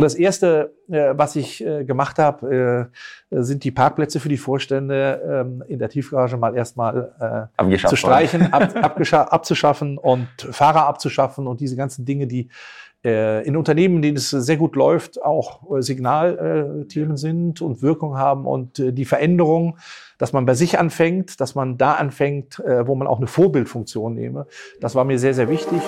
Das erste, äh, was ich äh, gemacht habe, äh, sind die Parkplätze für die Vorstände ähm, in der Tiefgarage mal erstmal zu streichen, ab, abzuschaffen und Fahrer abzuschaffen und diese ganzen Dinge, die in Unternehmen, in denen es sehr gut läuft, auch Signalthemen sind und Wirkung haben und die Veränderung, dass man bei sich anfängt, dass man da anfängt, wo man auch eine Vorbildfunktion nehme, das war mir sehr, sehr wichtig.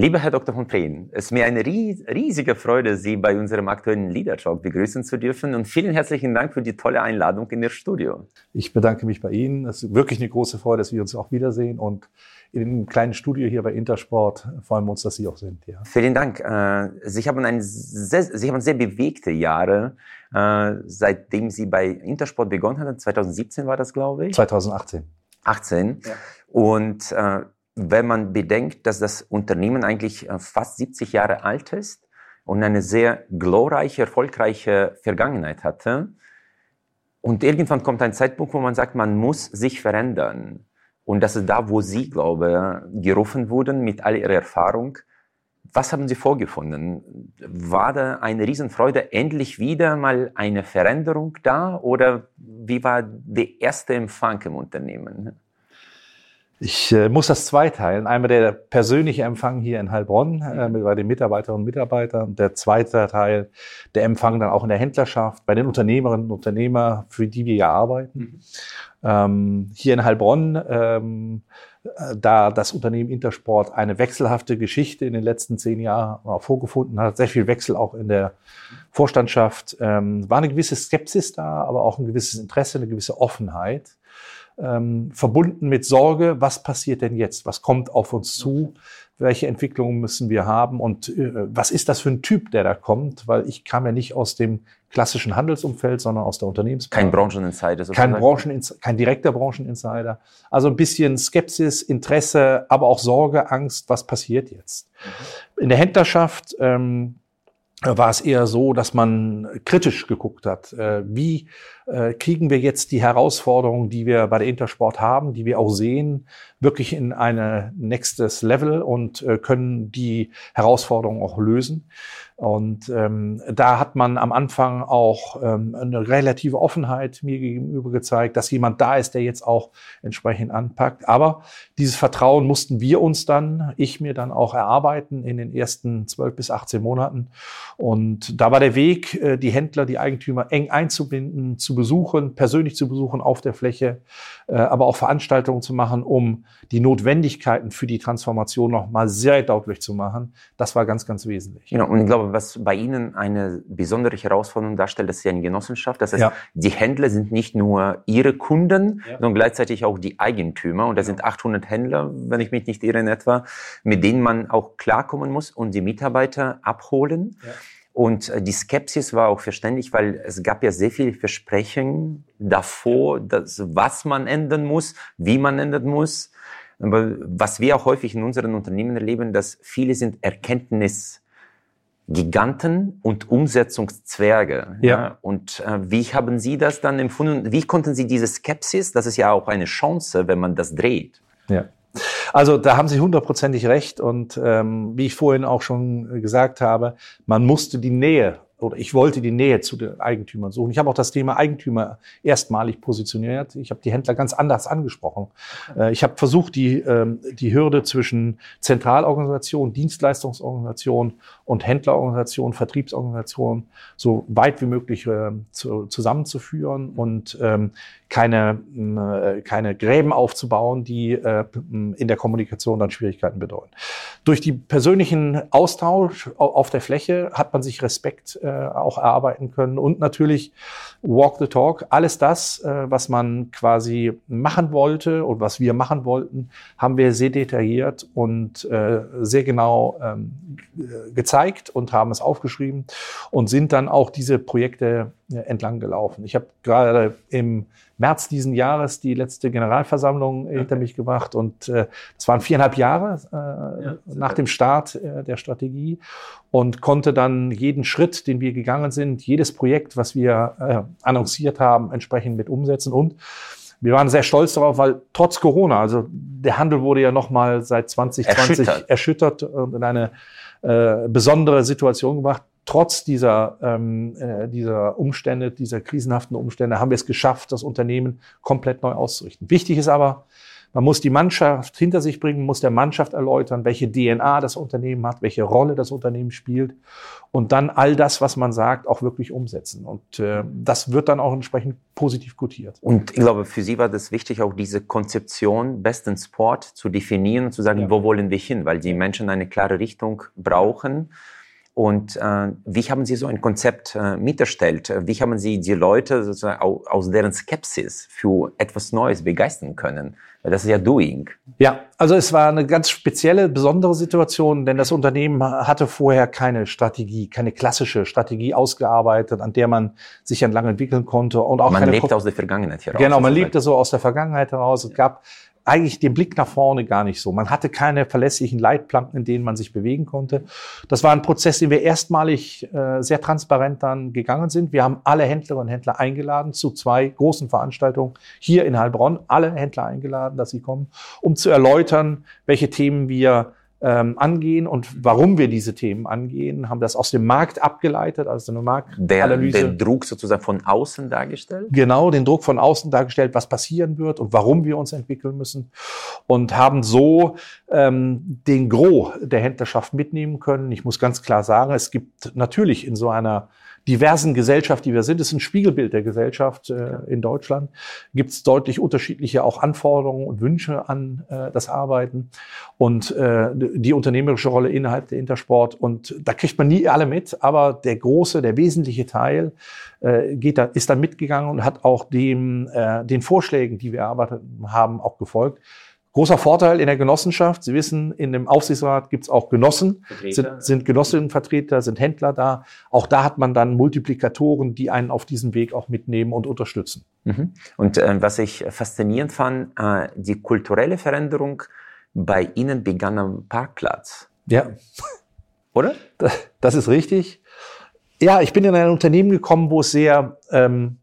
Lieber Herr Dr. von Preen, es ist mir eine riesige Freude, Sie bei unserem aktuellen Leader Talk begrüßen zu dürfen und vielen herzlichen Dank für die tolle Einladung in Ihr Studio. Ich bedanke mich bei Ihnen. Es ist wirklich eine große Freude, dass wir uns auch wiedersehen und in dem kleinen Studio hier bei Intersport freuen wir uns, dass Sie auch sind. Ja. Vielen Dank. Äh, Sie haben, ein sehr, Sie haben sehr bewegte Jahre, äh, seitdem Sie bei Intersport begonnen haben. 2017 war das, glaube ich. 2018. 18. Ja. Und äh, wenn man bedenkt, dass das Unternehmen eigentlich äh, fast 70 Jahre alt ist und eine sehr glorreiche, erfolgreiche Vergangenheit hatte. Und irgendwann kommt ein Zeitpunkt, wo man sagt, man muss sich verändern. Und das ist da, wo Sie, glaube ich, gerufen wurden mit all Ihrer Erfahrung. Was haben Sie vorgefunden? War da eine Riesenfreude, endlich wieder mal eine Veränderung da? Oder wie war der erste Empfang im Unternehmen? Ich äh, muss das zweiteilen. Einmal der persönliche Empfang hier in Heilbronn äh, bei den Mitarbeiterinnen und Mitarbeitern. Der zweite Teil der Empfang dann auch in der Händlerschaft, bei den Unternehmerinnen und Unternehmern, für die wir ja arbeiten. Mhm. Ähm, hier in Heilbronn, ähm, äh, da das Unternehmen Intersport eine wechselhafte Geschichte in den letzten zehn Jahren auch vorgefunden hat, sehr viel Wechsel auch in der Vorstandschaft, ähm, war eine gewisse Skepsis da, aber auch ein gewisses Interesse, eine gewisse Offenheit ähm, verbunden mit Sorge, was passiert denn jetzt? Was kommt auf uns zu? Welche Entwicklungen müssen wir haben? Und äh, was ist das für ein Typ, der da kommt? Weil ich kam ja nicht aus dem klassischen Handelsumfeld, sondern aus der Unternehmensbranche. Kein Brancheninsider. Kein, Branchen, kein direkter Brancheninsider. Also ein bisschen Skepsis, Interesse, aber auch Sorge, Angst, was passiert jetzt? Mhm. In der Händlerschaft ähm, war es eher so, dass man kritisch geguckt hat, äh, wie äh, kriegen wir jetzt die Herausforderungen, die wir bei der Intersport haben, die wir auch sehen, wirklich in eine nächstes Level und äh, können die Herausforderungen auch lösen. Und ähm, da hat man am Anfang auch ähm, eine relative Offenheit mir gegenüber gezeigt, dass jemand da ist, der jetzt auch entsprechend anpackt. Aber dieses Vertrauen mussten wir uns dann, ich mir dann auch erarbeiten in den ersten zwölf bis 18 Monaten. Und da war der Weg, äh, die Händler, die Eigentümer eng einzubinden, zu besuchen, persönlich zu besuchen auf der Fläche, äh, aber auch Veranstaltungen zu machen, um die Notwendigkeiten für die Transformation noch mal sehr deutlich zu machen. Das war ganz, ganz wesentlich. Genau. Und ich glaube, was bei Ihnen eine besondere Herausforderung darstellt, das ist ja eine Genossenschaft. Das heißt, ja. die Händler sind nicht nur Ihre Kunden, ja. sondern gleichzeitig auch die Eigentümer. Und da sind 800 Händler, wenn ich mich nicht irre in etwa, mit denen man auch klarkommen muss und die Mitarbeiter abholen. Ja. Und äh, die Skepsis war auch verständlich, weil es gab ja sehr viele Versprechen davor, dass, was man ändern muss, wie man ändern muss. Aber was wir auch häufig in unseren Unternehmen erleben, dass viele sind Erkenntnis Giganten und Umsetzungszwerge. Ja. ja. Und äh, wie haben Sie das dann empfunden? Wie konnten Sie diese Skepsis, das ist ja auch eine Chance, wenn man das dreht. Ja. Also da haben Sie hundertprozentig recht und ähm, wie ich vorhin auch schon gesagt habe, man musste die Nähe oder ich wollte die Nähe zu den Eigentümern suchen. Ich habe auch das Thema Eigentümer erstmalig positioniert. Ich habe die Händler ganz anders angesprochen. Äh, ich habe versucht, die, ähm, die Hürde zwischen Zentralorganisation, Dienstleistungsorganisation und Händlerorganisation, Vertriebsorganisation so weit wie möglich äh, zu, zusammenzuführen und ähm, keine, äh, keine Gräben aufzubauen, die äh, in der Kommunikation dann Schwierigkeiten bedeuten. Durch die persönlichen Austausch auf der Fläche hat man sich Respekt äh, auch erarbeiten können und natürlich Walk the Talk. Alles das, äh, was man quasi machen wollte und was wir machen wollten, haben wir sehr detailliert und äh, sehr genau ähm, gezeigt und haben es aufgeschrieben und sind dann auch diese Projekte entlang gelaufen. Ich habe gerade im März diesen Jahres die letzte Generalversammlung okay. hinter mich gebracht und äh, das waren viereinhalb Jahre äh, ja, nach dem Start äh, der Strategie und konnte dann jeden Schritt, den wir gegangen sind, jedes Projekt, was wir äh, annonciert haben, entsprechend mit umsetzen und wir waren sehr stolz darauf, weil trotz Corona, also der Handel wurde ja nochmal seit 2020 erschüttert, erschüttert und in eine äh, besondere Situation gemacht. Trotz dieser, ähm, äh, dieser Umstände, dieser krisenhaften Umstände, haben wir es geschafft, das Unternehmen komplett neu auszurichten. Wichtig ist aber, man muss die Mannschaft hinter sich bringen, muss der Mannschaft erläutern, welche DNA das Unternehmen hat, welche Rolle das Unternehmen spielt und dann all das, was man sagt, auch wirklich umsetzen. Und äh, das wird dann auch entsprechend positiv gutiert. Und ich glaube, für Sie war das wichtig, auch diese Konzeption besten Sport zu definieren und zu sagen, ja. wo wollen wir hin, weil die Menschen eine klare Richtung brauchen. Und äh, wie haben Sie so ein Konzept äh, miterstellt? Wie haben Sie die Leute sozusagen aus deren Skepsis für etwas Neues begeistern können? Das ist ja Doing. Ja, also es war eine ganz spezielle, besondere Situation, denn das Unternehmen hatte vorher keine Strategie, keine klassische Strategie ausgearbeitet, an der man sich entlang entwickeln konnte und auch man keine lebt aus der Vergangenheit heraus. Genau, man lebte so aus der Vergangenheit heraus. Es gab eigentlich den Blick nach vorne gar nicht so. Man hatte keine verlässlichen Leitplanken, in denen man sich bewegen konnte. Das war ein Prozess, den wir erstmalig äh, sehr transparent dann gegangen sind. Wir haben alle Händlerinnen und Händler eingeladen zu zwei großen Veranstaltungen hier in Heilbronn. Alle Händler eingeladen, dass sie kommen, um zu erläutern, welche Themen wir ähm, angehen und warum wir diese Themen angehen, haben das aus dem Markt abgeleitet, also eine Marktanalyse. Der, den Druck sozusagen von außen dargestellt? Genau, den Druck von außen dargestellt, was passieren wird und warum wir uns entwickeln müssen und haben so ähm, den Gros der Händlerschaft mitnehmen können. Ich muss ganz klar sagen, es gibt natürlich in so einer diversen Gesellschaft, die wir sind, ist ein Spiegelbild der Gesellschaft äh, in Deutschland, gibt es deutlich unterschiedliche auch Anforderungen und Wünsche an äh, das Arbeiten und äh, die unternehmerische Rolle innerhalb der Intersport. Und da kriegt man nie alle mit, aber der große, der wesentliche Teil äh, geht da, ist dann mitgegangen und hat auch dem, äh, den Vorschlägen, die wir erarbeitet haben, auch gefolgt. Großer Vorteil in der Genossenschaft. Sie wissen, in dem Aufsichtsrat gibt es auch Genossen, sind, sind Genossinnenvertreter, sind Händler da. Auch da hat man dann Multiplikatoren, die einen auf diesem Weg auch mitnehmen und unterstützen. Mhm. Und äh, was ich faszinierend fand, äh, die kulturelle Veränderung bei Ihnen begann am Parkplatz. Ja. Oder? Das, das ist richtig. Ja, ich bin in ein Unternehmen gekommen, wo es sehr ähm,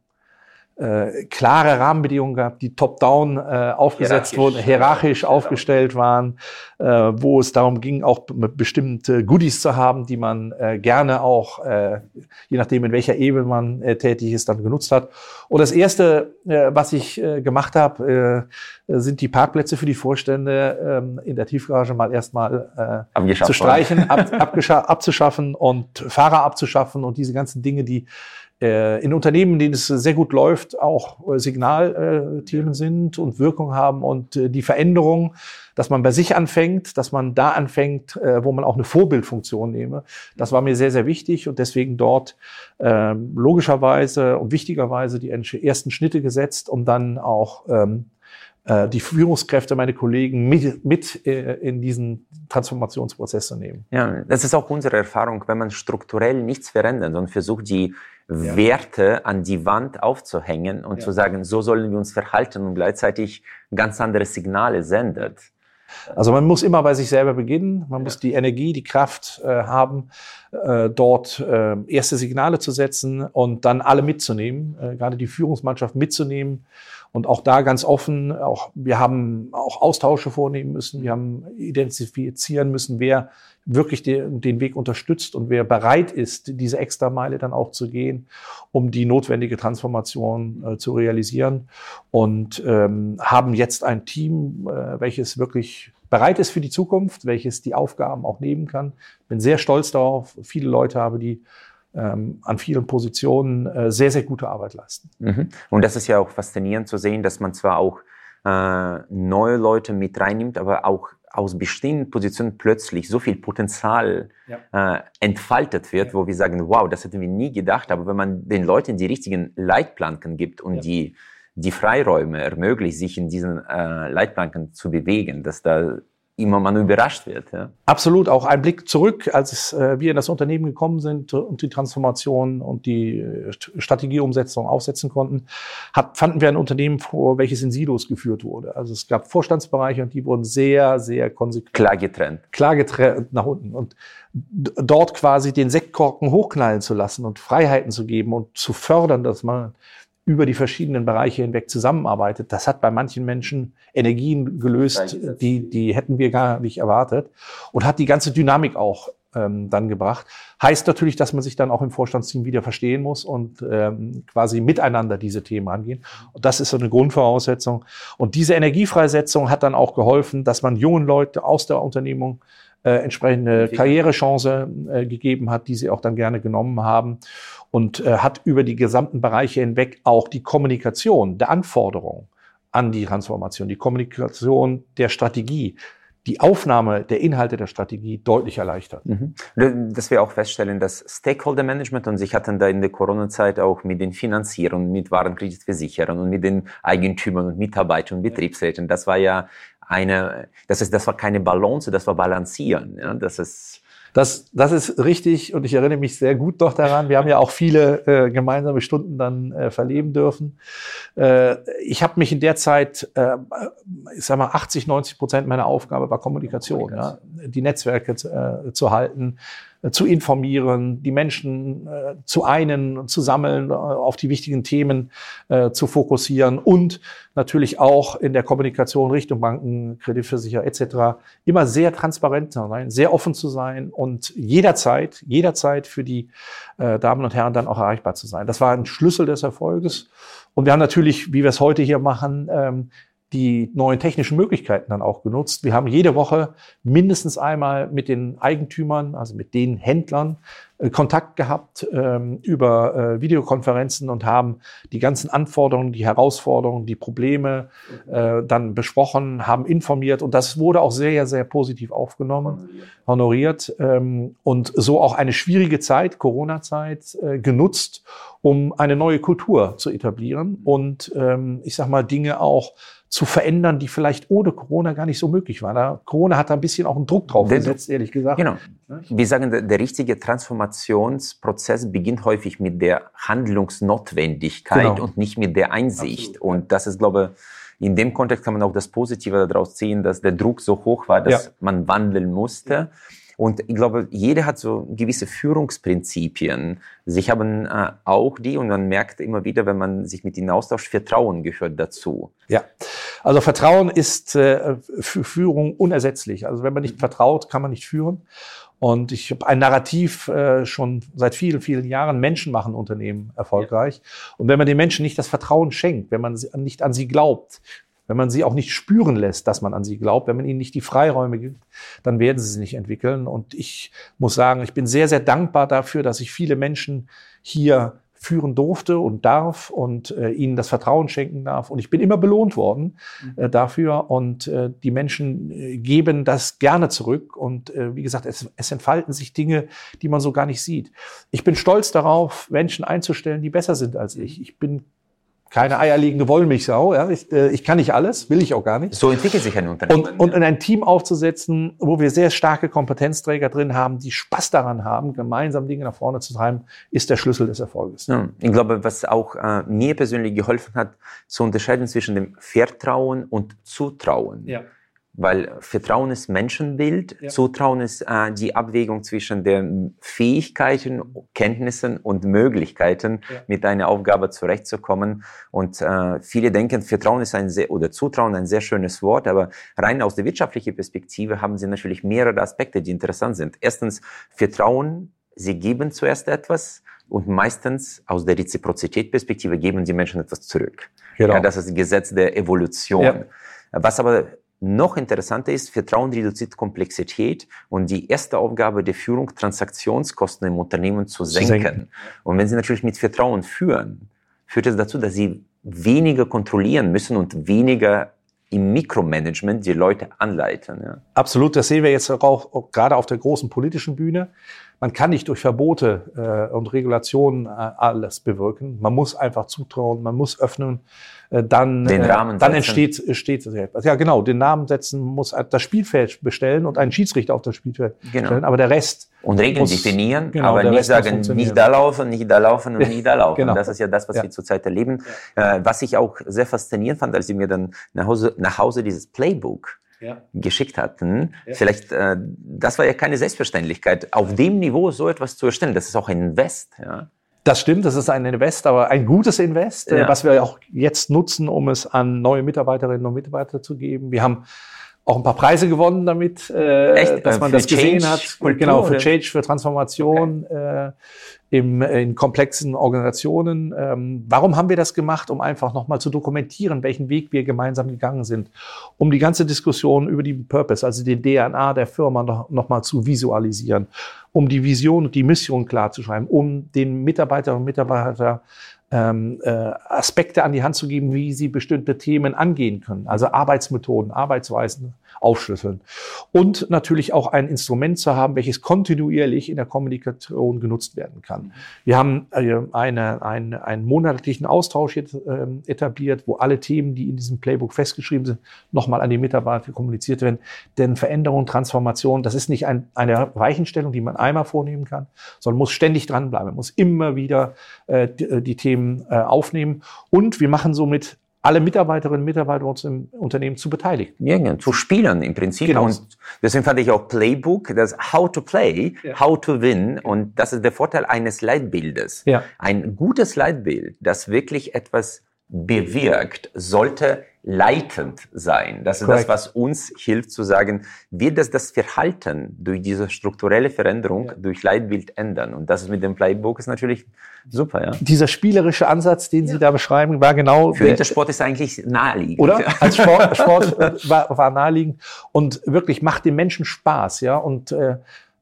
äh, klare Rahmenbedingungen gab, die top-down äh, aufgesetzt hierarchisch, wurden, hierarchisch ja, aufgestellt waren, wo es darum ging, auch bestimmte Goodies zu haben, die man äh, gerne auch, äh, je nachdem in welcher Ebene man äh, tätig ist, dann genutzt hat. Und das Erste, äh, was ich äh, gemacht habe, äh, sind die Parkplätze für die Vorstände äh, in der Tiefgarage mal erstmal äh, zu streichen, ab, abzuschaffen und Fahrer abzuschaffen und diese ganzen Dinge, die äh, in Unternehmen, in denen es sehr gut läuft, auch äh, Signalthemen sind und Wirkung haben und äh, die Veränderung, dass man bei sich anfängt, dass man da anfängt, wo man auch eine Vorbildfunktion nehme. Das war mir sehr, sehr wichtig und deswegen dort ähm, logischerweise und wichtigerweise die ersten Schnitte gesetzt, um dann auch ähm, die Führungskräfte, meine Kollegen mit, mit in diesen Transformationsprozess zu nehmen. Ja, das ist auch unsere Erfahrung, wenn man strukturell nichts verändert und versucht, die ja. Werte an die Wand aufzuhängen und ja. zu sagen, so sollen wir uns verhalten und gleichzeitig ganz andere Signale sendet. Also man muss immer bei sich selber beginnen. Man ja. muss die Energie, die Kraft äh, haben, äh, dort äh, erste Signale zu setzen und dann alle mitzunehmen, äh, gerade die Führungsmannschaft mitzunehmen und auch da ganz offen. Auch wir haben auch Austausche vornehmen müssen. Wir haben identifizieren müssen, wer wirklich den, den Weg unterstützt und wer bereit ist, diese extra Meile dann auch zu gehen, um die notwendige Transformation äh, zu realisieren. Und ähm, haben jetzt ein Team, äh, welches wirklich bereit ist für die Zukunft, welches die Aufgaben auch nehmen kann. Bin sehr stolz darauf, viele Leute habe, die an vielen Positionen äh, sehr, sehr gute Arbeit leisten. Mhm. Und das ist ja auch faszinierend zu sehen, dass man zwar auch äh, neue Leute mit reinnimmt, aber auch aus bestehenden Positionen plötzlich so viel Potenzial ja. äh, entfaltet wird, ja. wo wir sagen, wow, das hätten wir nie gedacht. Aber wenn man den Leuten die richtigen Leitplanken gibt und ja. die, die Freiräume ermöglicht, sich in diesen äh, Leitplanken zu bewegen, dass da immer man überrascht wird. Ja. Absolut, auch ein Blick zurück, als äh, wir in das Unternehmen gekommen sind und die Transformation und die äh, Strategieumsetzung aufsetzen konnten, hat, fanden wir ein Unternehmen vor, welches in Silos geführt wurde. Also es gab Vorstandsbereiche und die wurden sehr, sehr konsequent. Klar getrennt. Klar getrennt nach unten. Und dort quasi den Sektkorken hochknallen zu lassen und Freiheiten zu geben und zu fördern, dass man über die verschiedenen Bereiche hinweg zusammenarbeitet, das hat bei manchen Menschen Energien gelöst, die, die hätten wir gar nicht erwartet und hat die ganze Dynamik auch ähm, dann gebracht. Heißt natürlich, dass man sich dann auch im Vorstandsteam wieder verstehen muss und ähm, quasi miteinander diese Themen angehen. Und das ist so eine Grundvoraussetzung. Und diese Energiefreisetzung hat dann auch geholfen, dass man jungen Leute aus der Unternehmung äh, entsprechende Karrierechance äh, gegeben hat, die sie auch dann gerne genommen haben und äh, hat über die gesamten Bereiche hinweg auch die Kommunikation der Anforderungen an die Transformation, die Kommunikation der Strategie, die Aufnahme der Inhalte der Strategie deutlich erleichtert. Mhm. Dass wir auch feststellen, dass Stakeholder Management und sich hatten da in der Corona-Zeit auch mit den Finanzierern, mit Warenkreditversicherern und mit den Eigentümern und Mitarbeitern und Betriebsräten, das war ja eine, das ist, das war keine Balance, das war Balancieren. Ja, das ist das, das ist richtig und ich erinnere mich sehr gut noch daran. Wir haben ja auch viele äh, gemeinsame Stunden dann äh, verleben dürfen. Äh, ich habe mich in der Zeit, äh, ich sag mal, 80, 90 Prozent meiner Aufgabe war Kommunikation, ja, die Netzwerke äh, zu halten, zu informieren, die Menschen äh, zu einen, zu sammeln, äh, auf die wichtigen Themen äh, zu fokussieren und natürlich auch in der Kommunikation Richtung Banken, Kreditversicherer etc. immer sehr transparent zu sein, sehr offen zu sein und jederzeit, jederzeit für die äh, Damen und Herren dann auch erreichbar zu sein. Das war ein Schlüssel des Erfolges. Und wir haben natürlich, wie wir es heute hier machen, ähm, die neuen technischen Möglichkeiten dann auch genutzt. Wir haben jede Woche mindestens einmal mit den Eigentümern, also mit den Händlern, äh, Kontakt gehabt ähm, über äh, Videokonferenzen und haben die ganzen Anforderungen, die Herausforderungen, die Probleme äh, dann besprochen, haben informiert und das wurde auch sehr, sehr positiv aufgenommen, honoriert, ähm, und so auch eine schwierige Zeit, Corona-Zeit, äh, genutzt, um eine neue Kultur zu etablieren und ähm, ich sag mal Dinge auch zu verändern, die vielleicht ohne Corona gar nicht so möglich waren. Da, Corona hat da ein bisschen auch einen Druck drauf gesetzt, ehrlich gesagt. Genau. Wir sagen, der, der richtige Transformationsprozess beginnt häufig mit der Handlungsnotwendigkeit genau. und nicht mit der Einsicht. Absolut. Und das ist, glaube ich, in dem Kontext kann man auch das Positive daraus ziehen, dass der Druck so hoch war, dass ja. man wandeln musste. Ja. Und ich glaube, jeder hat so gewisse Führungsprinzipien. Sie haben äh, auch die und man merkt immer wieder, wenn man sich mit ihnen austauscht, Vertrauen gehört dazu. Ja, also Vertrauen ist äh, für Führung unersetzlich. Also wenn man nicht vertraut, kann man nicht führen. Und ich habe ein Narrativ äh, schon seit vielen, vielen Jahren. Menschen machen Unternehmen erfolgreich. Ja. Und wenn man den Menschen nicht das Vertrauen schenkt, wenn man nicht an sie glaubt, wenn man sie auch nicht spüren lässt, dass man an sie glaubt, wenn man ihnen nicht die Freiräume gibt, dann werden sie sich nicht entwickeln. Und ich muss sagen, ich bin sehr, sehr dankbar dafür, dass ich viele Menschen hier führen durfte und darf und äh, ihnen das Vertrauen schenken darf. Und ich bin immer belohnt worden äh, mhm. dafür. Und äh, die Menschen äh, geben das gerne zurück. Und äh, wie gesagt, es, es entfalten sich Dinge, die man so gar nicht sieht. Ich bin stolz darauf, Menschen einzustellen, die besser sind als ich. Ich bin keine eierlegende Wollmilchsau. Ja. Ich, äh, ich kann nicht alles, will ich auch gar nicht. So entwickelt sich ein Unternehmen. Und, und in ein Team aufzusetzen, wo wir sehr starke Kompetenzträger drin haben, die Spaß daran haben, gemeinsam Dinge nach vorne zu treiben, ist der Schlüssel des Erfolges. Ja, ich glaube, was auch äh, mir persönlich geholfen hat, zu unterscheiden zwischen dem Vertrauen und Zutrauen. Ja. Weil Vertrauen ist Menschenbild, ja. Zutrauen ist äh, die Abwägung zwischen den Fähigkeiten, Kenntnissen und Möglichkeiten, ja. mit einer Aufgabe zurechtzukommen. Und äh, viele denken, Vertrauen ist ein sehr, oder Zutrauen ein sehr schönes Wort, aber rein aus der wirtschaftlichen Perspektive haben sie natürlich mehrere Aspekte, die interessant sind. Erstens, Vertrauen, sie geben zuerst etwas, und meistens aus der Reziprozität-Perspektive geben die Menschen etwas zurück. Genau. Ja, das ist das Gesetz der Evolution. Ja. Was aber noch interessanter ist, Vertrauen reduziert Komplexität und die erste Aufgabe der Führung, Transaktionskosten im Unternehmen zu senken. senken. Und wenn Sie natürlich mit Vertrauen führen, führt es dazu, dass Sie weniger kontrollieren müssen und weniger im Mikromanagement die Leute anleiten. Ja. Absolut, das sehen wir jetzt auch, auch gerade auf der großen politischen Bühne. Man kann nicht durch Verbote äh, und Regulationen äh, alles bewirken. Man muss einfach zutrauen, man muss öffnen. Äh, dann, den äh, Rahmen dann entsteht, entsteht etwas. Ja, genau, den Namen setzen muss das Spielfeld bestellen und einen Schiedsrichter auf das Spielfeld genau. stellen. Aber der Rest. Und Regeln muss, definieren, genau, aber nicht sagen, nicht da laufen, nicht da laufen und nicht da laufen. genau. Das ist ja das, was ja. wir zurzeit erleben. Ja. Äh, was ich auch sehr faszinierend fand, als sie mir dann nach Hause, nach Hause dieses Playbook ja. geschickt hatten. Ja. Vielleicht, äh, das war ja keine Selbstverständlichkeit, auf dem Niveau so etwas zu erstellen. Das ist auch ein Invest. Ja. Das stimmt, das ist ein Invest, aber ein gutes Invest, äh, ja. was wir auch jetzt nutzen, um es an neue Mitarbeiterinnen und Mitarbeiter zu geben. Wir haben auch ein paar Preise gewonnen damit, äh, Echt? dass man für das gesehen Change hat. Kultur, genau, für Change, für Transformation okay. äh, im, in komplexen Organisationen. Ähm, warum haben wir das gemacht? Um einfach nochmal zu dokumentieren, welchen Weg wir gemeinsam gegangen sind. Um die ganze Diskussion über die Purpose, also die DNA der Firma noch, noch zu visualisieren. Um die Vision und die Mission klarzuschreiben. Um den Mitarbeiterinnen und Mitarbeitern ähm, äh, Aspekte an die Hand zu geben, wie sie bestimmte Themen angehen können. Also Arbeitsmethoden, Arbeitsweisen aufschlüsseln. Und natürlich auch ein Instrument zu haben, welches kontinuierlich in der Kommunikation genutzt werden kann. Wir haben äh, eine, eine, einen monatlichen Austausch jetzt äh, etabliert, wo alle Themen, die in diesem Playbook festgeschrieben sind, nochmal an die Mitarbeiter kommuniziert werden. Denn Veränderung, Transformation, das ist nicht ein, eine Weichenstellung, die man einmal vornehmen kann, sondern muss ständig dranbleiben, muss immer wieder äh, die, die Themen Themen äh, aufnehmen. Und wir machen somit alle Mitarbeiterinnen und Mitarbeiter uns im Unternehmen zu beteiligen. Ja, zu spielen im Prinzip. Genau. Und deswegen fand ich auch Playbook, das How to Play, ja. How to Win. Und das ist der Vorteil eines Leitbildes. Ja. Ein gutes Leitbild, das wirklich etwas bewirkt, sollte leitend sein. Das ist Correct. das, was uns hilft zu sagen, wird das das Verhalten durch diese strukturelle Veränderung ja. durch Leitbild ändern? Und das ist mit dem Playbook ist natürlich super, ja. Dieser spielerische Ansatz, den ja. Sie da beschreiben, war genau. Für Intersport ist eigentlich naheliegend. Oder? Als Sport, Sport war, war naheliegend und wirklich macht dem Menschen Spaß, ja. Und äh,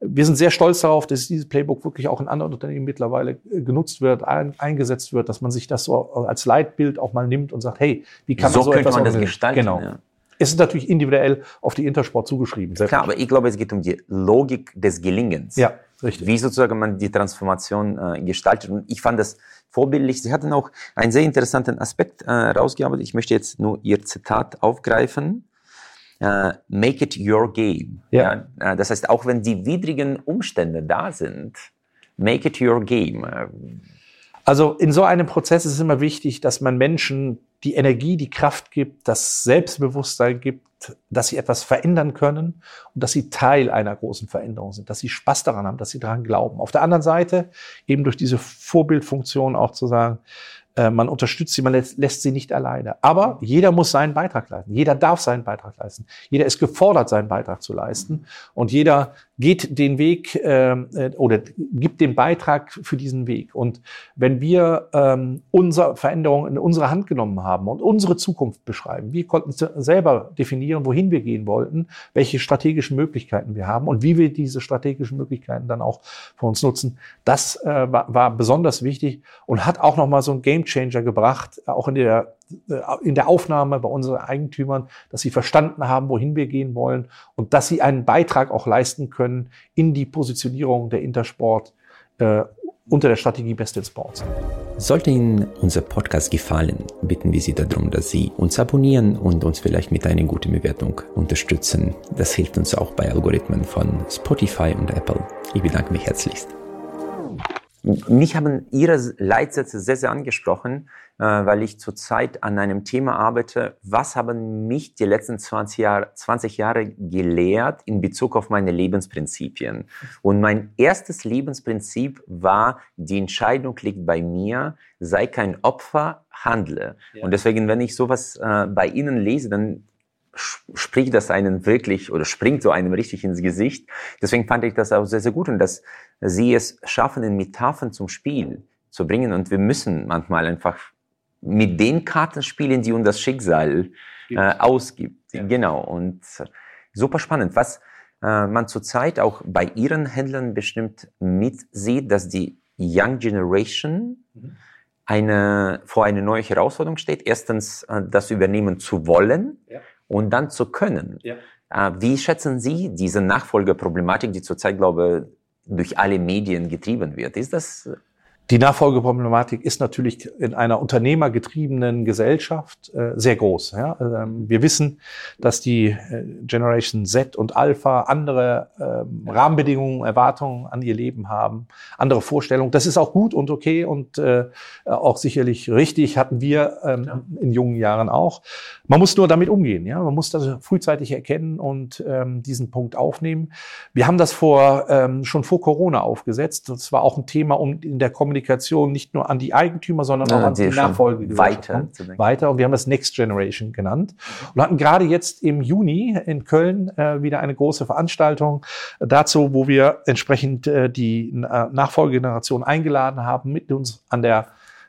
wir sind sehr stolz darauf, dass dieses Playbook wirklich auch in anderen Unternehmen mittlerweile äh, genutzt wird, ein, eingesetzt wird, dass man sich das so als Leitbild auch mal nimmt und sagt, hey, wie kann so man so etwas man das gestalten? Genau. Ja. Es ist natürlich individuell auf die Intersport zugeschrieben. Klar, aber ich glaube, es geht um die Logik des Gelingens. Ja, richtig. Wie sozusagen man die Transformation äh, gestaltet. Und ich fand das vorbildlich. Sie hatten auch einen sehr interessanten Aspekt äh, rausgearbeitet. Ich möchte jetzt nur Ihr Zitat aufgreifen uh, make it your game. Ja. ja. Äh, das heißt, auch wenn die widrigen Umstände da sind, make it your game. Also in so einem Prozess ist es immer wichtig, dass man Menschen die Energie, die Kraft gibt, das Selbstbewusstsein gibt, dass sie etwas verändern können und dass sie Teil einer großen Veränderung sind, dass sie Spaß daran haben, dass sie daran glauben. Auf der anderen Seite eben durch diese Vorbildfunktion auch zu sagen, äh, man unterstützt sie, man lässt, lässt, sie nicht alleine. Aber jeder muss seinen Beitrag leisten. Jeder darf seinen Beitrag leisten. Jeder ist gefordert, seinen Beitrag zu leisten. Und jeder geht den Weg ähm, äh, oder gibt den Beitrag für diesen Weg. Und wenn wir ähm, unsere Veränderung in unsere Hand genommen haben und unsere Zukunft beschreiben, wir konnten selber definieren, wohin wir gehen wollten, welche strategischen Möglichkeiten wir haben und wie wir diese strategischen Möglichkeiten dann auch für uns nutzen, das äh, war, war besonders wichtig und hat auch nochmal so ein Gamechanger gebracht, auch in der äh, in der Aufnahme bei unseren Eigentümern, dass sie verstanden haben, wohin wir gehen wollen und dass sie einen Beitrag auch leisten können in die Positionierung der Intersport äh, unter der Strategie Best in Sports. Sollte Ihnen unser Podcast gefallen, bitten wir Sie darum, dass Sie uns abonnieren und uns vielleicht mit einer guten Bewertung unterstützen. Das hilft uns auch bei Algorithmen von Spotify und Apple. Ich bedanke mich herzlichst. Mich haben Ihre Leitsätze sehr, sehr angesprochen, äh, weil ich zurzeit an einem Thema arbeite. Was haben mich die letzten 20 Jahre, 20 Jahre gelehrt in Bezug auf meine Lebensprinzipien? Und mein erstes Lebensprinzip war, die Entscheidung liegt bei mir, sei kein Opfer, handle. Ja. Und deswegen, wenn ich sowas äh, bei Ihnen lese, dann spricht das einen wirklich oder springt so einem richtig ins Gesicht. Deswegen fand ich das auch sehr, sehr gut und dass sie es schaffen, in Metaphern zum Spiel zu bringen. Und wir müssen manchmal einfach mit den Karten spielen, die uns das Schicksal äh, ausgibt. Ja. Genau. Und super spannend. Was äh, man zurzeit auch bei ihren Händlern bestimmt mitsieht, dass die Young Generation mhm. eine, vor eine neue Herausforderung steht. Erstens, äh, das übernehmen zu wollen. Ja und dann zu können. Ja. Äh, wie schätzen Sie diese Nachfolgeproblematik, die zurzeit, glaube ich, durch alle Medien getrieben wird? Ist das die Nachfolgeproblematik ist natürlich in einer unternehmergetriebenen Gesellschaft äh, sehr groß. Ja? Ähm, wir wissen, dass die äh, Generation Z und Alpha andere ähm, Rahmenbedingungen, Erwartungen an ihr Leben haben, andere Vorstellungen. Das ist auch gut und okay und äh, auch sicherlich richtig, hatten wir ähm, in jungen Jahren auch. Man muss nur damit umgehen. Ja? Man muss das frühzeitig erkennen und ähm, diesen Punkt aufnehmen. Wir haben das vor, ähm, schon vor Corona aufgesetzt. Das war auch ein Thema um in der Kommunikation Kommunikation nicht nur an die Eigentümer, sondern auch an die Nachfolge weiter, weiter. Und wir haben das Next Generation genannt. Und hatten gerade jetzt im Juni in Köln äh, wieder eine große Veranstaltung dazu, wo wir entsprechend äh, die äh, Nachfolgegeneration eingeladen haben, mit uns an der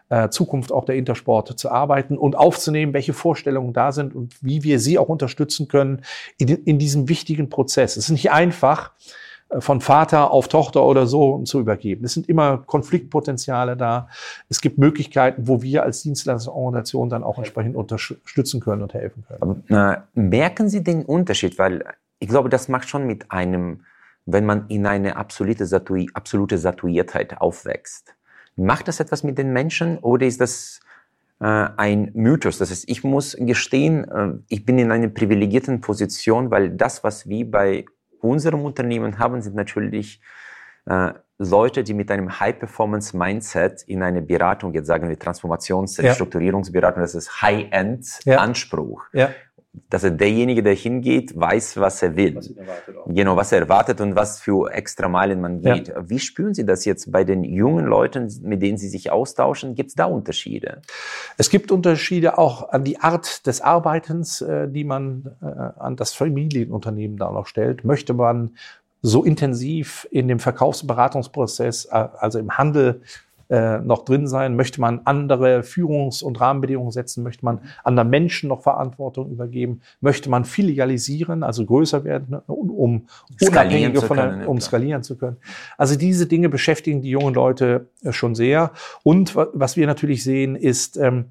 äh, Zukunft auch der Intersport zu arbeiten und aufzunehmen, welche Vorstellungen da sind und wie wir sie auch unterstützen können in, in diesem wichtigen Prozess. Es ist nicht einfach, äh, von Vater auf Tochter oder so zu übergeben. Es sind immer Konfliktpotenziale da. Es gibt Möglichkeiten, wo wir als Dienstleistungsorganisation dann auch entsprechend unterstützen können und helfen können. Äh, merken Sie den Unterschied? Weil ich glaube, das macht schon mit einem, wenn man in eine absolute, Satui absolute Satuiertheit aufwächst. Macht das etwas mit den Menschen oder ist das äh, ein Mythos? Das heißt, ich muss gestehen, äh, ich bin in einer privilegierten Position, weil das, was wir bei unserem Unternehmen haben, sind natürlich äh, Leute, die mit einem High-Performance-Mindset in eine Beratung, jetzt sagen wir Transformations-, ja. Strukturierungsberatung, das ist High-End-Anspruch. Ja. ja dass er derjenige, der hingeht, weiß, was er will. Was genau, was er erwartet und was für extra Meilen man geht. Ja. Wie spüren Sie das jetzt bei den jungen Leuten, mit denen Sie sich austauschen? Gibt es da Unterschiede? Es gibt Unterschiede auch an die Art des Arbeitens, äh, die man äh, an das Familienunternehmen da noch stellt. Möchte man so intensiv in dem Verkaufsberatungsprozess, äh, also im Handel, äh, noch drin sein? Möchte man andere Führungs- und Rahmenbedingungen setzen? Möchte man anderen Menschen noch Verantwortung übergeben? Möchte man filialisieren, also größer werden, ne, um unabhängiger von der, können, um skalieren zu können? Also diese Dinge beschäftigen die jungen Leute äh, schon sehr. Und was wir natürlich sehen, ist, ähm,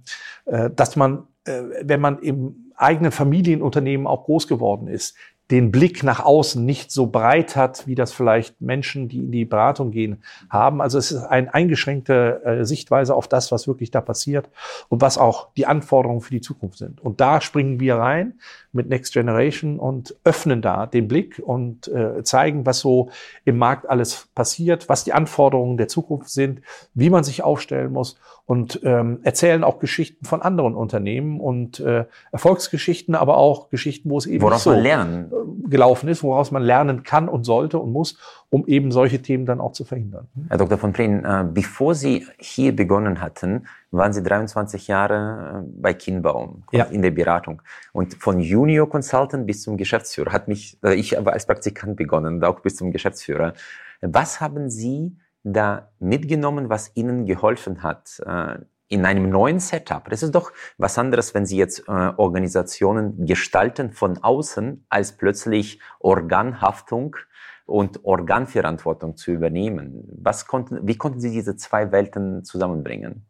äh, dass man, äh, wenn man im eigenen Familienunternehmen auch groß geworden ist, den Blick nach außen nicht so breit hat, wie das vielleicht Menschen, die in die Beratung gehen, haben. Also es ist eine eingeschränkte äh, Sichtweise auf das, was wirklich da passiert und was auch die Anforderungen für die Zukunft sind. Und da springen wir rein mit Next Generation und öffnen da den Blick und äh, zeigen, was so im Markt alles passiert, was die Anforderungen der Zukunft sind, wie man sich aufstellen muss und ähm, erzählen auch Geschichten von anderen Unternehmen und äh, Erfolgsgeschichten, aber auch Geschichten, wo es eben Woraus so lernen. Äh, gelaufen ist, woraus man lernen kann und sollte und muss, um eben solche Themen dann auch zu verhindern. Herr Dr. von Preen, äh, bevor Sie hier begonnen hatten, waren Sie 23 Jahre äh, bei Kienbaum ja. in der Beratung. Und von Junior Consultant bis zum Geschäftsführer hat mich, äh, ich aber als Praktikant begonnen, auch bis zum Geschäftsführer. Was haben Sie da mitgenommen, was Ihnen geholfen hat äh, in einem neuen Setup? Das ist doch was anderes, wenn Sie jetzt äh, Organisationen gestalten von außen, als plötzlich Organhaftung und Organverantwortung zu übernehmen. Was konnten, wie konnten Sie diese zwei Welten zusammenbringen?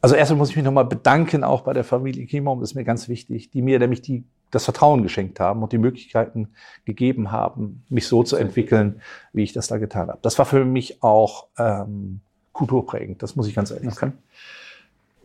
Also erstmal muss ich mich nochmal bedanken, auch bei der Familie Kiembaum, das ist mir ganz wichtig, die mir nämlich die, das Vertrauen geschenkt haben und die Möglichkeiten gegeben haben, mich so zu entwickeln, wie ich das da getan habe. Das war für mich auch ähm, kulturprägend, das muss ich ganz ehrlich sagen.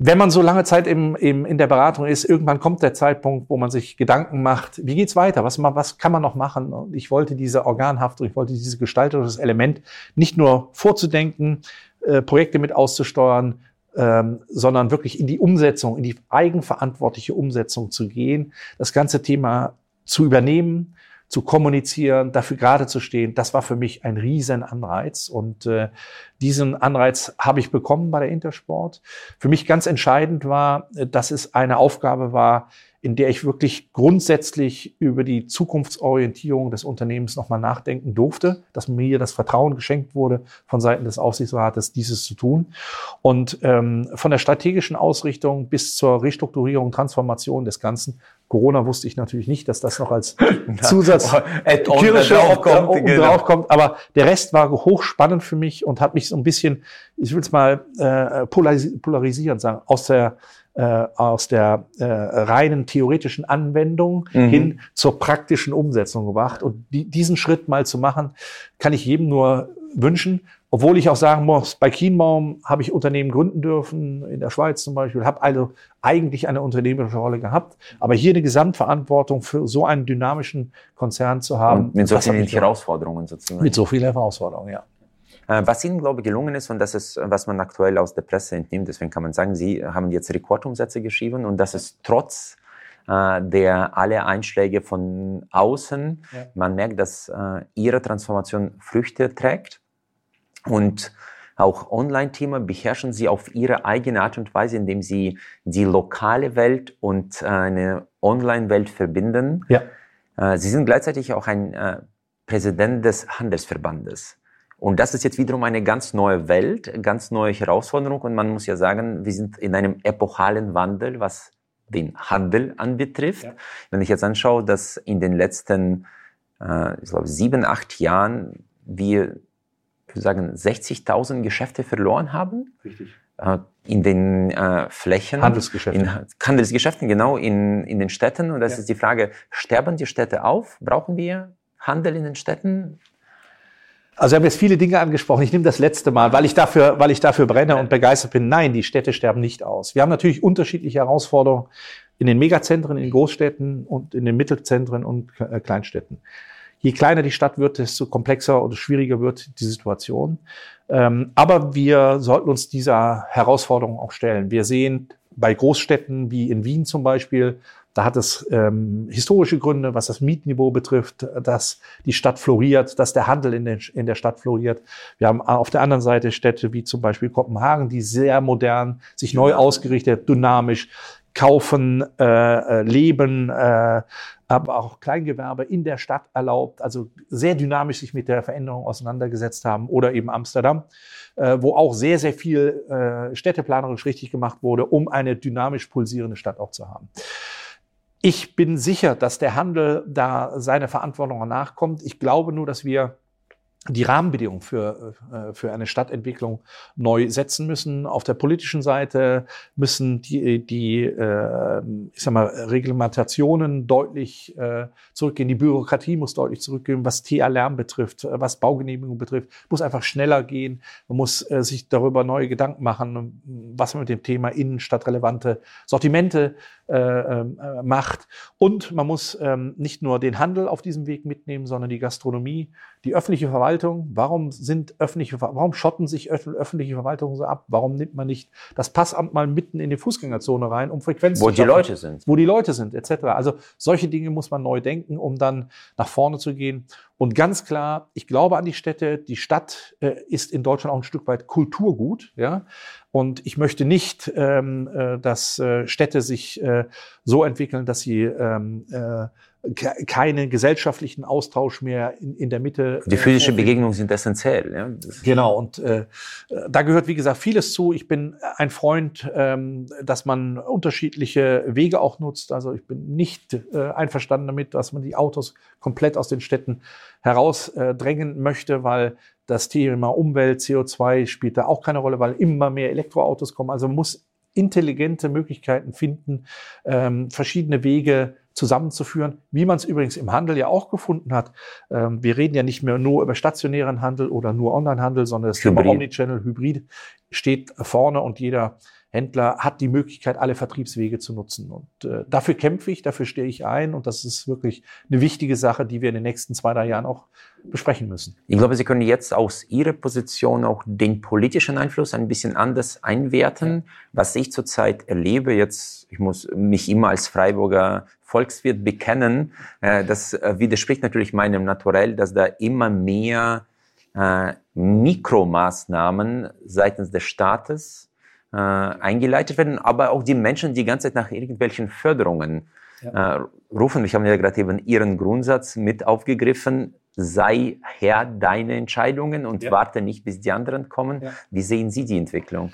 Wenn man so lange Zeit im, im, in der Beratung ist, irgendwann kommt der Zeitpunkt, wo man sich Gedanken macht, wie geht's weiter? Was, was kann man noch machen? Und ich wollte diese Organhaftung, ich wollte dieses gestalterisches Element nicht nur vorzudenken, äh, Projekte mit auszusteuern, ähm, sondern wirklich in die Umsetzung, in die eigenverantwortliche Umsetzung zu gehen, das ganze Thema zu übernehmen, zu kommunizieren, dafür gerade zu stehen, das war für mich ein riesen Anreiz. Und äh, diesen Anreiz habe ich bekommen bei der Intersport. Für mich ganz entscheidend war, äh, dass es eine Aufgabe war, in der ich wirklich grundsätzlich über die Zukunftsorientierung des Unternehmens nochmal nachdenken durfte, dass mir das Vertrauen geschenkt wurde von Seiten des Aufsichtsrates, dieses zu tun. Und ähm, von der strategischen Ausrichtung bis zur Restrukturierung, Transformation des Ganzen. Corona wusste ich natürlich nicht, dass das noch als Zusatz Kirsche draufkommt, um genau. draufkommt. Aber der Rest war hochspannend für mich und hat mich so ein bisschen, ich will es mal äh, polarisierend sagen, aus der äh, aus der äh, reinen theoretischen Anwendung mhm. hin zur praktischen Umsetzung gebracht. Und die, diesen Schritt mal zu machen, kann ich jedem nur wünschen. Obwohl ich auch sagen muss, bei Kienbaum habe ich Unternehmen gründen dürfen, in der Schweiz zum Beispiel, habe also eigentlich eine unternehmerische Rolle gehabt. Aber hier eine Gesamtverantwortung für so einen dynamischen Konzern zu haben. Und mit so vielen Herausforderungen sozusagen. Mit so vielen Herausforderungen, ja. Äh, was Ihnen, glaube ich, gelungen ist, und das ist, was man aktuell aus der Presse entnimmt, deswegen kann man sagen, Sie haben jetzt Rekordumsätze geschrieben und das ist trotz äh, der alle Einschläge von außen. Ja. Man merkt, dass äh, Ihre Transformation Früchte trägt und auch Online-Thema beherrschen Sie auf Ihre eigene Art und Weise, indem Sie die lokale Welt und eine Online-Welt verbinden. Ja. Äh, Sie sind gleichzeitig auch ein äh, Präsident des Handelsverbandes. Und das ist jetzt wiederum eine ganz neue Welt, ganz neue Herausforderung. Und man muss ja sagen, wir sind in einem epochalen Wandel, was den Handel anbetrifft. Ja. Wenn ich jetzt anschaue, dass in den letzten, äh, ich glaube, sieben, acht Jahren wir, sagen, 60.000 Geschäfte verloren haben. Richtig. Äh, in den äh, Flächen. Handelsgeschäften. In Handelsgeschäften, genau, in, in den Städten. Und das ja. ist die Frage, sterben die Städte auf? Brauchen wir Handel in den Städten? Also, wir haben jetzt viele Dinge angesprochen. Ich nehme das letzte Mal, weil ich dafür, weil ich dafür brenne und begeistert bin. Nein, die Städte sterben nicht aus. Wir haben natürlich unterschiedliche Herausforderungen in den Megazentren, in den Großstädten und in den Mittelzentren und äh, Kleinstädten. Je kleiner die Stadt wird, desto komplexer oder schwieriger wird die Situation. Ähm, aber wir sollten uns dieser Herausforderung auch stellen. Wir sehen bei Großstädten wie in Wien zum Beispiel da hat es ähm, historische Gründe, was das Mietniveau betrifft, dass die Stadt floriert, dass der Handel in, den, in der Stadt floriert. Wir haben auf der anderen Seite Städte wie zum Beispiel Kopenhagen, die sehr modern, sich neu ausgerichtet, dynamisch kaufen, äh, äh, leben, äh, aber auch Kleingewerbe in der Stadt erlaubt, also sehr dynamisch sich mit der Veränderung auseinandergesetzt haben oder eben Amsterdam, äh, wo auch sehr, sehr viel äh, städteplanerisch richtig gemacht wurde, um eine dynamisch pulsierende Stadt auch zu haben. Ich bin sicher, dass der Handel da seine Verantwortung nachkommt. Ich glaube nur, dass wir die Rahmenbedingungen für, äh, für eine Stadtentwicklung neu setzen müssen. Auf der politischen Seite müssen die, die äh, ich sag mal, Reglementationen deutlich äh, zurückgehen. Die Bürokratie muss deutlich zurückgehen, was TA-Lärm betrifft, was Baugenehmigung betrifft, muss einfach schneller gehen. Man muss sich darüber neue Gedanken machen, was man mit dem Thema innenstadtrelevante Sortimente macht. Und man muss ähm, nicht nur den Handel auf diesem Weg mitnehmen, sondern die Gastronomie, die öffentliche Verwaltung, warum sind öffentliche, warum schotten sich öffentliche Verwaltungen so ab? Warum nimmt man nicht das Passamt mal mitten in die Fußgängerzone rein, um Frequenzen Wo zu Wo die Leute sind. Wo die Leute sind, etc. Also solche Dinge muss man neu denken, um dann nach vorne zu gehen. Und ganz klar, ich glaube an die Städte. Die Stadt äh, ist in Deutschland auch ein Stück weit Kulturgut, ja. Und ich möchte nicht, ähm, äh, dass äh, Städte sich äh, so entwickeln, dass sie ähm, äh, keinen gesellschaftlichen Austausch mehr in, in der Mitte. Die physische äh, Begegnungen sind essentiell. Ja? Genau, und äh, da gehört, wie gesagt, vieles zu. Ich bin ein Freund, ähm, dass man unterschiedliche Wege auch nutzt. Also ich bin nicht äh, einverstanden damit, dass man die Autos komplett aus den Städten herausdrängen äh, möchte, weil das Thema Umwelt, CO2 spielt da auch keine Rolle, weil immer mehr Elektroautos kommen. Also man muss intelligente Möglichkeiten finden, ähm, verschiedene Wege zusammenzuführen, wie man es übrigens im Handel ja auch gefunden hat. Ähm, wir reden ja nicht mehr nur über stationären Handel oder nur Onlinehandel, sondern das Hybrid. Thema Omnichannel Hybrid steht vorne und jeder Händler hat die Möglichkeit, alle Vertriebswege zu nutzen. Und äh, dafür kämpfe ich, dafür stehe ich ein. Und das ist wirklich eine wichtige Sache, die wir in den nächsten zwei, drei Jahren auch besprechen müssen. Ich glaube, Sie können jetzt aus Ihrer Position auch den politischen Einfluss ein bisschen anders einwerten. Was ich zurzeit erlebe, jetzt, ich muss mich immer als Freiburger Volkswirt bekennen, äh, das äh, widerspricht natürlich meinem Naturell, dass da immer mehr äh, Mikromaßnahmen seitens des Staates äh, eingeleitet werden, aber auch die Menschen die ganze Zeit nach irgendwelchen Förderungen ja. äh, rufen. Ich habe ja gerade eben Ihren Grundsatz mit aufgegriffen, sei Herr deine Entscheidungen und ja. warte nicht, bis die anderen kommen. Ja. Wie sehen Sie die Entwicklung?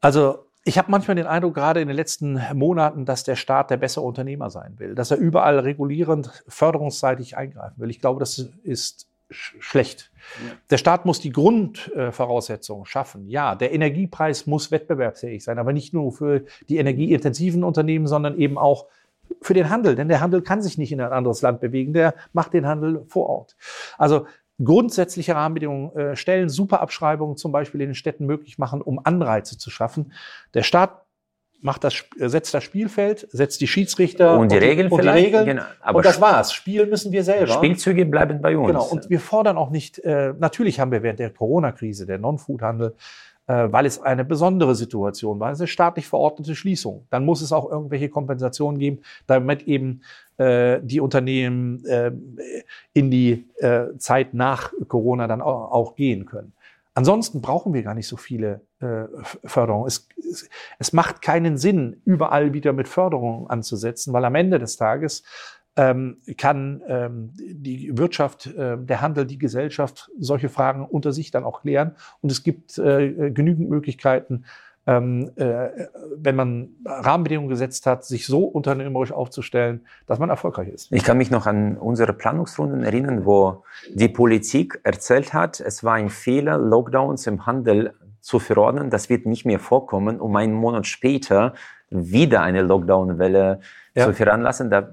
Also ich habe manchmal den Eindruck, gerade in den letzten Monaten, dass der Staat der bessere Unternehmer sein will, dass er überall regulierend, förderungsseitig eingreifen will. Ich glaube, das ist schlecht. Ja. Der Staat muss die Grundvoraussetzungen schaffen. Ja, der Energiepreis muss wettbewerbsfähig sein, aber nicht nur für die energieintensiven Unternehmen, sondern eben auch für den Handel. Denn der Handel kann sich nicht in ein anderes Land bewegen, der macht den Handel vor Ort. Also grundsätzliche Rahmenbedingungen äh, stellen, Superabschreibungen zum Beispiel in den Städten möglich machen, um Anreize zu schaffen. Der Staat macht das, setzt das Spielfeld, setzt die Schiedsrichter und die, und Regeln und vielleicht. Die Regeln. Genau. Aber und das war's. Spielen müssen wir selber. Spielzüge bleiben bei uns. Genau. Und wir fordern auch nicht. Äh, natürlich haben wir während der Corona-Krise, der Non-Food-Handel, äh, weil es eine besondere Situation war, es ist eine staatlich verordnete Schließung. Dann muss es auch irgendwelche Kompensationen geben, damit eben äh, die Unternehmen äh, in die äh, Zeit nach Corona dann auch, auch gehen können. Ansonsten brauchen wir gar nicht so viele äh, Förderungen. Es, es, macht keinen Sinn, überall wieder mit Förderungen anzusetzen, weil am Ende des Tages ähm, kann ähm, die Wirtschaft, äh, der Handel, die Gesellschaft solche Fragen unter sich dann auch klären. Und es gibt äh, genügend Möglichkeiten, ähm, äh, wenn man Rahmenbedingungen gesetzt hat, sich so unternehmerisch aufzustellen, dass man erfolgreich ist. Ich kann mich noch an unsere Planungsrunden erinnern, wo die Politik erzählt hat, es war ein Fehler, Lockdowns im Handel zu verordnen. Das wird nicht mehr vorkommen. Um einen Monat später wieder eine Lockdown-Welle ja. zu veranlassen. Da äh,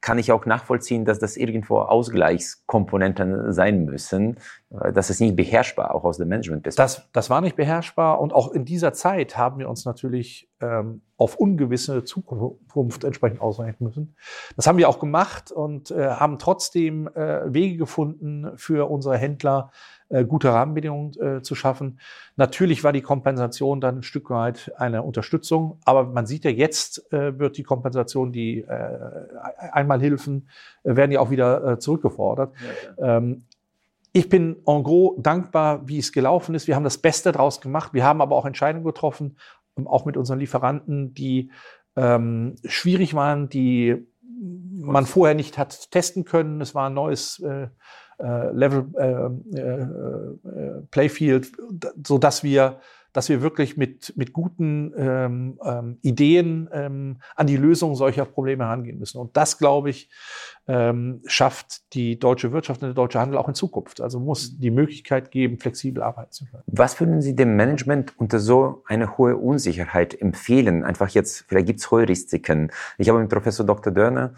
kann ich auch nachvollziehen, dass das irgendwo Ausgleichskomponenten sein müssen. Äh, das ist nicht beherrschbar, auch aus dem Management. Das, das war nicht beherrschbar und auch in dieser Zeit haben wir uns natürlich ähm, auf ungewisse Zukunft entsprechend ausrichten müssen. Das haben wir auch gemacht und äh, haben trotzdem äh, Wege gefunden für unsere Händler, äh, gute Rahmenbedingungen äh, zu schaffen. Natürlich war die Kompensation dann ein Stück weit eine Unterstützung, aber man sieht ja jetzt äh, wird die Kompensation, die äh, Einmalhilfen äh, werden ja auch wieder zurückgefordert. Ja, ähm, ich bin en gros dankbar, wie es gelaufen ist. Wir haben das Beste daraus gemacht. Wir haben aber auch Entscheidungen getroffen, ähm, auch mit unseren Lieferanten, die ähm, schwierig waren, die man vorher nicht hat testen können. Es war ein neues äh, Level äh, äh, äh, Playfield, so dass wir dass wir wirklich mit, mit guten ähm, ähm, Ideen ähm, an die Lösung solcher Probleme herangehen müssen. Und das, glaube ich, ähm, schafft die deutsche Wirtschaft und der deutsche Handel auch in Zukunft. Also muss die Möglichkeit geben, flexibel arbeiten zu können. Was würden Sie dem Management unter so eine hohe Unsicherheit empfehlen? Einfach jetzt, vielleicht gibt es hohe Risiken. Ich habe mit Professor Dr. Dörner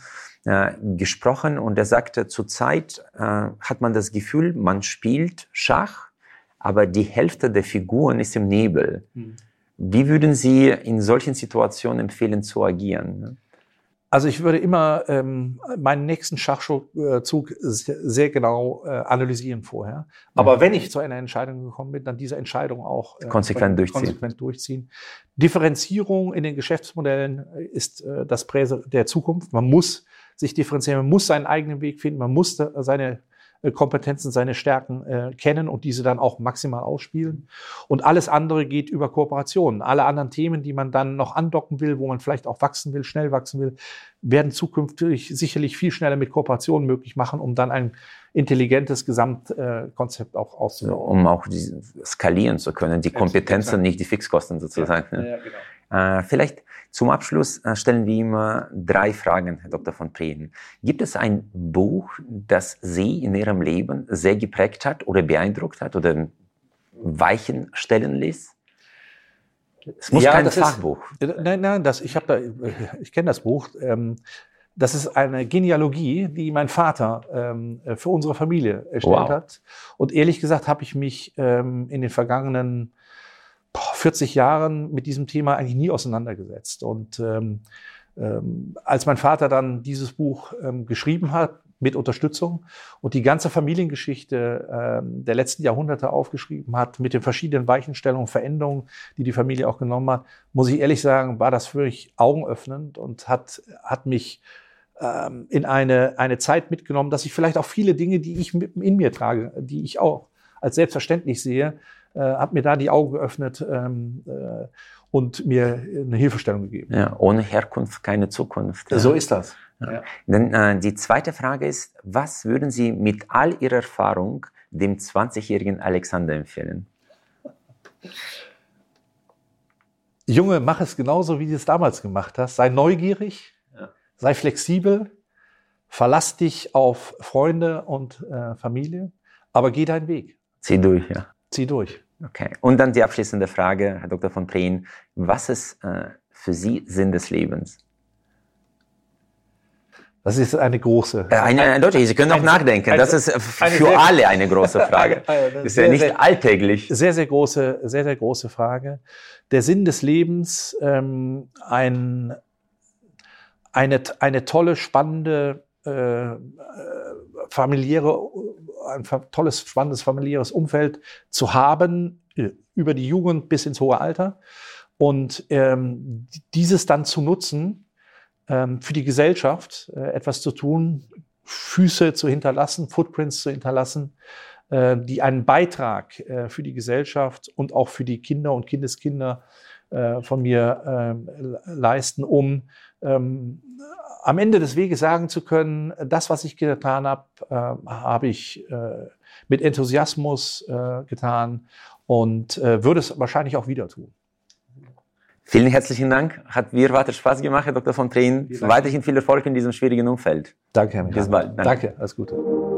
äh, gesprochen und er sagte, zurzeit äh, hat man das Gefühl, man spielt Schach, aber die Hälfte der Figuren ist im Nebel. Mhm. Wie würden Sie in solchen Situationen empfehlen zu agieren? Also ich würde immer ähm, meinen nächsten Schachzug sehr genau äh, analysieren vorher. Aber mhm. wenn ich zu einer Entscheidung gekommen bin, dann diese Entscheidung auch äh, konsequent, durchziehen. konsequent durchziehen. Differenzierung in den Geschäftsmodellen ist äh, das Präse der Zukunft. Man muss sich differenzieren, man muss seinen eigenen Weg finden, man muss seine äh, Kompetenzen, seine Stärken äh, kennen und diese dann auch maximal ausspielen. Und alles andere geht über Kooperationen. Alle anderen Themen, die man dann noch andocken will, wo man vielleicht auch wachsen will, schnell wachsen will, werden zukünftig sicherlich viel schneller mit Kooperationen möglich machen, um dann ein intelligentes Gesamtkonzept äh, auch auszubauen. Um auch skalieren zu können, die Kompetenzen, nicht die Fixkosten sozusagen. Ja, ja, genau. Äh, vielleicht zum Abschluss äh, stellen wir immer drei Fragen, Herr Dr. von Preen. Gibt es ein Buch, das Sie in Ihrem Leben sehr geprägt hat oder beeindruckt hat oder Weichen stellen ließ? Es muss ja, kein Fachbuch. Ist, nein, nein, das, ich da, ich kenne das Buch. Ähm, das ist eine Genealogie, die mein Vater ähm, für unsere Familie erstellt wow. hat. Und ehrlich gesagt habe ich mich ähm, in den vergangenen 40 Jahren mit diesem Thema eigentlich nie auseinandergesetzt. Und ähm, ähm, als mein Vater dann dieses Buch ähm, geschrieben hat, mit Unterstützung und die ganze Familiengeschichte ähm, der letzten Jahrhunderte aufgeschrieben hat, mit den verschiedenen Weichenstellungen, Veränderungen, die die Familie auch genommen hat, muss ich ehrlich sagen, war das für mich augenöffnend und hat, hat mich ähm, in eine, eine Zeit mitgenommen, dass ich vielleicht auch viele Dinge, die ich in mir trage, die ich auch als selbstverständlich sehe, äh, hat mir da die Augen geöffnet ähm, äh, und mir eine Hilfestellung gegeben. Ja, ohne Herkunft keine Zukunft. So ist das. Ja. Dann, äh, die zweite Frage ist, was würden Sie mit all Ihrer Erfahrung dem 20-jährigen Alexander empfehlen? Junge, mach es genauso, wie du es damals gemacht hast. Sei neugierig, ja. sei flexibel, verlass dich auf Freunde und äh, Familie, aber geh deinen Weg. Zieh durch, ja. Zieh durch. Okay. Und dann die abschließende Frage, Herr Dr. von Preen. Was ist äh, für Sie Sinn des Lebens? Das ist eine große. Äh, eine, eine, eine, Sie können auch nachdenken. Eine, das ist für alle eine große Frage. das ist ja nicht sehr, alltäglich. Sehr, sehr große, sehr, sehr große Frage. Der Sinn des Lebens, ähm, ein, eine, eine tolle, spannende, äh, familiäre ein tolles, spannendes familiäres Umfeld zu haben, äh, über die Jugend bis ins hohe Alter. Und ähm, dieses dann zu nutzen, ähm, für die Gesellschaft äh, etwas zu tun, Füße zu hinterlassen, Footprints zu hinterlassen, äh, die einen Beitrag äh, für die Gesellschaft und auch für die Kinder und Kindeskinder äh, von mir äh, leisten, um ähm, am Ende des Weges sagen zu können, das, was ich getan habe, äh, habe ich äh, mit Enthusiasmus äh, getan und äh, würde es wahrscheinlich auch wieder tun. Vielen herzlichen Dank. Hat mir weiter Spaß gemacht, Herr Dr. von Trien. Weiterhin viel Erfolg in diesem schwierigen Umfeld. Danke, Herr Bis bald. Danke. Danke, alles Gute.